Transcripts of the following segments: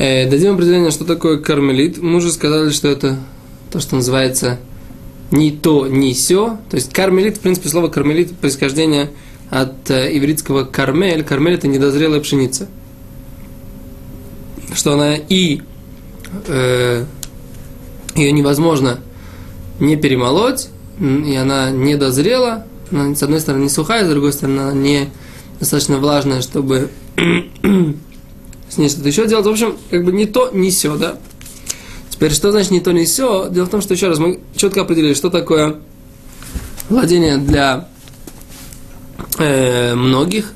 Э, дадим определение, что такое кармелит. Мы уже сказали, что это то, что называется ни то, ни сё. То есть кармелит, в принципе, слово кармелит происхождение от э, ивритского кармель. Кармель это недозрелая пшеница. Что она и э, ее невозможно не перемолоть, и она не дозрела. Она, с одной стороны, не сухая, с другой стороны, она не достаточно влажная, чтобы с ней что-то еще делать. В общем, как бы не то, не все, да. Теперь, что значит не то, не все? Дело в том, что еще раз мы четко определили, что такое владение для э, многих,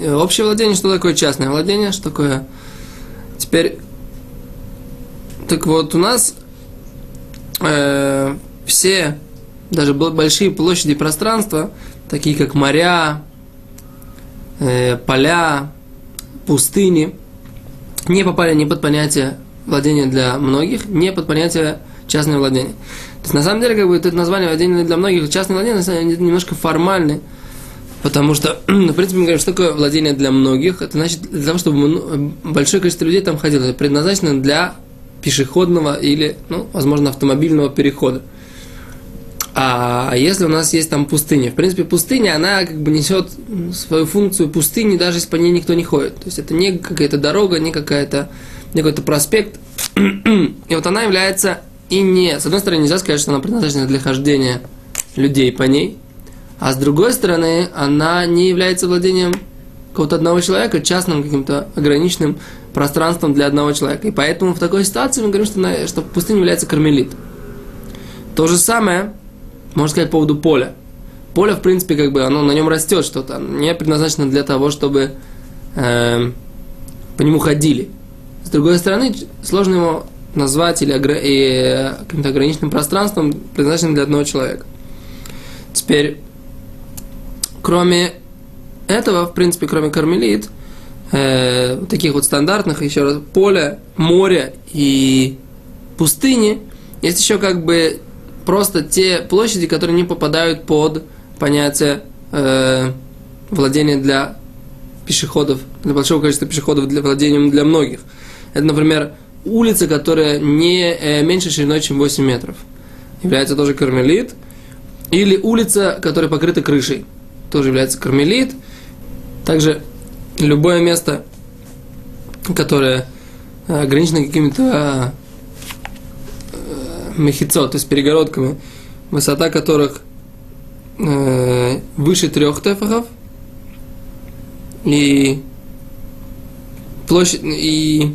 э, общее владение, что такое частное владение, что такое... Теперь, так вот, у нас э, все, даже большие площади пространства, такие как моря, э, поля, пустыни, не попали ни под понятие владения для многих, не под понятие частное владение. То есть, на самом деле, как бы, это название владения для многих, частное владение, немножко формальное, потому что, в принципе, мы говорим, что такое владение для многих, это значит для того, чтобы большое количество людей там ходило, предназначено для пешеходного или, ну, возможно, автомобильного перехода. А если у нас есть там пустыня, в принципе, пустыня, она как бы несет свою функцию пустыни, даже если по ней никто не ходит. То есть это не какая-то дорога, не какая-то не какой-то проспект. И вот она является и не, с одной стороны, нельзя сказать, что она предназначена для хождения людей по ней, а с другой стороны, она не является владением какого-то одного человека, частным каким-то ограниченным пространством для одного человека. И поэтому в такой ситуации мы говорим, что, на, что пустыня является кармелит. То же самое можно сказать по поводу поля. Поле, в принципе, как бы оно на нем растет что-то, не предназначено для того, чтобы э, по нему ходили. С другой стороны, сложно его назвать или огр... и, каким-то ограниченным пространством, предназначенным для одного человека. Теперь, кроме этого, в принципе, кроме кармелит, э, таких вот стандартных, еще раз, поля, моря и пустыни, есть еще как бы просто те площади, которые не попадают под понятие э, владения для пешеходов, для большого количества пешеходов, для владения для многих. Это, например, улица, которая не э, меньше шириной, чем 8 метров. Является тоже кармелит. Или улица, которая покрыта крышей. Тоже является кармелит. Также любое место, которое э, ограничено какими-то мехицо, то есть перегородками, высота которых э, выше трех тефахов, и площадь, и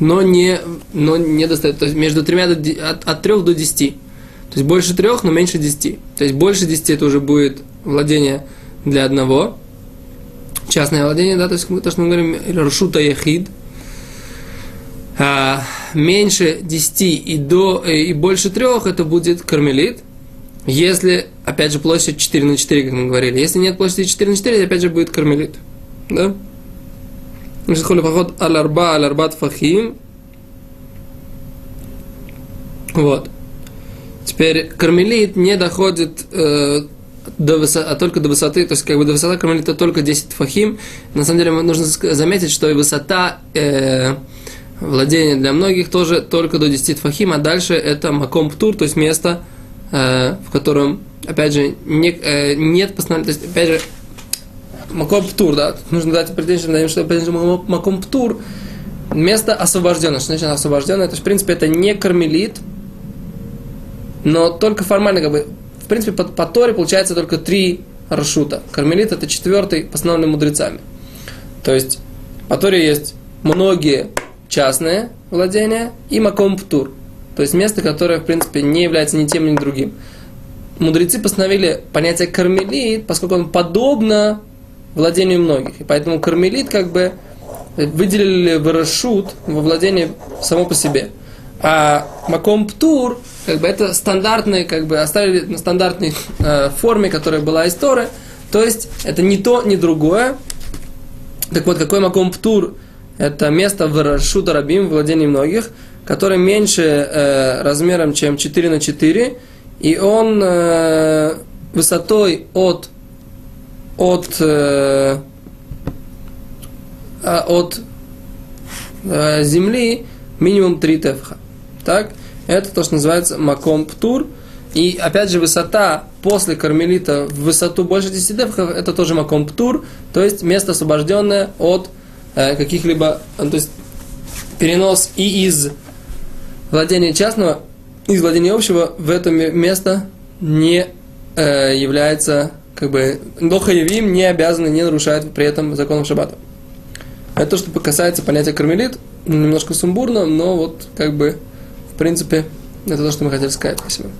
но не, но не достает, то есть между тремя, до, от, от трех до десяти. То есть больше трех, но меньше десяти. То есть больше десяти это уже будет владение для одного. Частное владение, да, то есть то, что мы говорим, ршута яхид – меньше 10 и, до, э, и больше 3 это будет кармелит. Если, опять же, площадь 4 на 4, как мы говорили. Если нет площади 4 на 4, опять же будет кармелит. Да? поход аль-арба, аль-арбат фахим. Вот. Теперь кармелит не доходит э, до высоты, а только до высоты, то есть как бы до высоты кармелита только 10 фахим. На самом деле нужно заметить, что и высота э, владение для многих тоже только до 10 тфахим, а дальше это маком птур, то есть место, э, в котором, опять же, не, э, нет постановления, то есть, опять же, маком птур, да, нужно дать определение, что, опять же, маком птур, место освобожденное, что значит освобожденное, то есть, в принципе, это не кармелит, но только формально, как бы, в принципе, по, по Торе получается только три рашута. Кармелит это четвертый, постановленный мудрецами. То есть, по Торе есть многие частное владение и маком птур, то есть место, которое, в принципе, не является ни тем, ни другим. Мудрецы постановили понятие кармелит, поскольку он подобно владению многих. И поэтому кармелит как бы выделили в расшут во владение само по себе. А маком птур, как бы это стандартный, как бы оставили на стандартной э, форме, которая была из. То есть это не то, не другое. Так вот, какой маком птур это место в Рашута Рабим, многих, которое меньше э, размером, чем 4 на 4, и он э, высотой от, от, э, а, от э, земли минимум 3 тефха. Так? Это то, что называется маком птур. И опять же, высота после кармелита в высоту больше 10 тефхов, это тоже маком птур, то есть место освобожденное от каких-либо, э, то есть перенос и из владения частного, из владения общего в это место не э, является, как бы, дохаевим не обязаны, не нарушает при этом законов шаббата. Это то, что касается понятия кармелит, немножко сумбурно, но вот, как бы, в принципе, это то, что мы хотели сказать. Спасибо.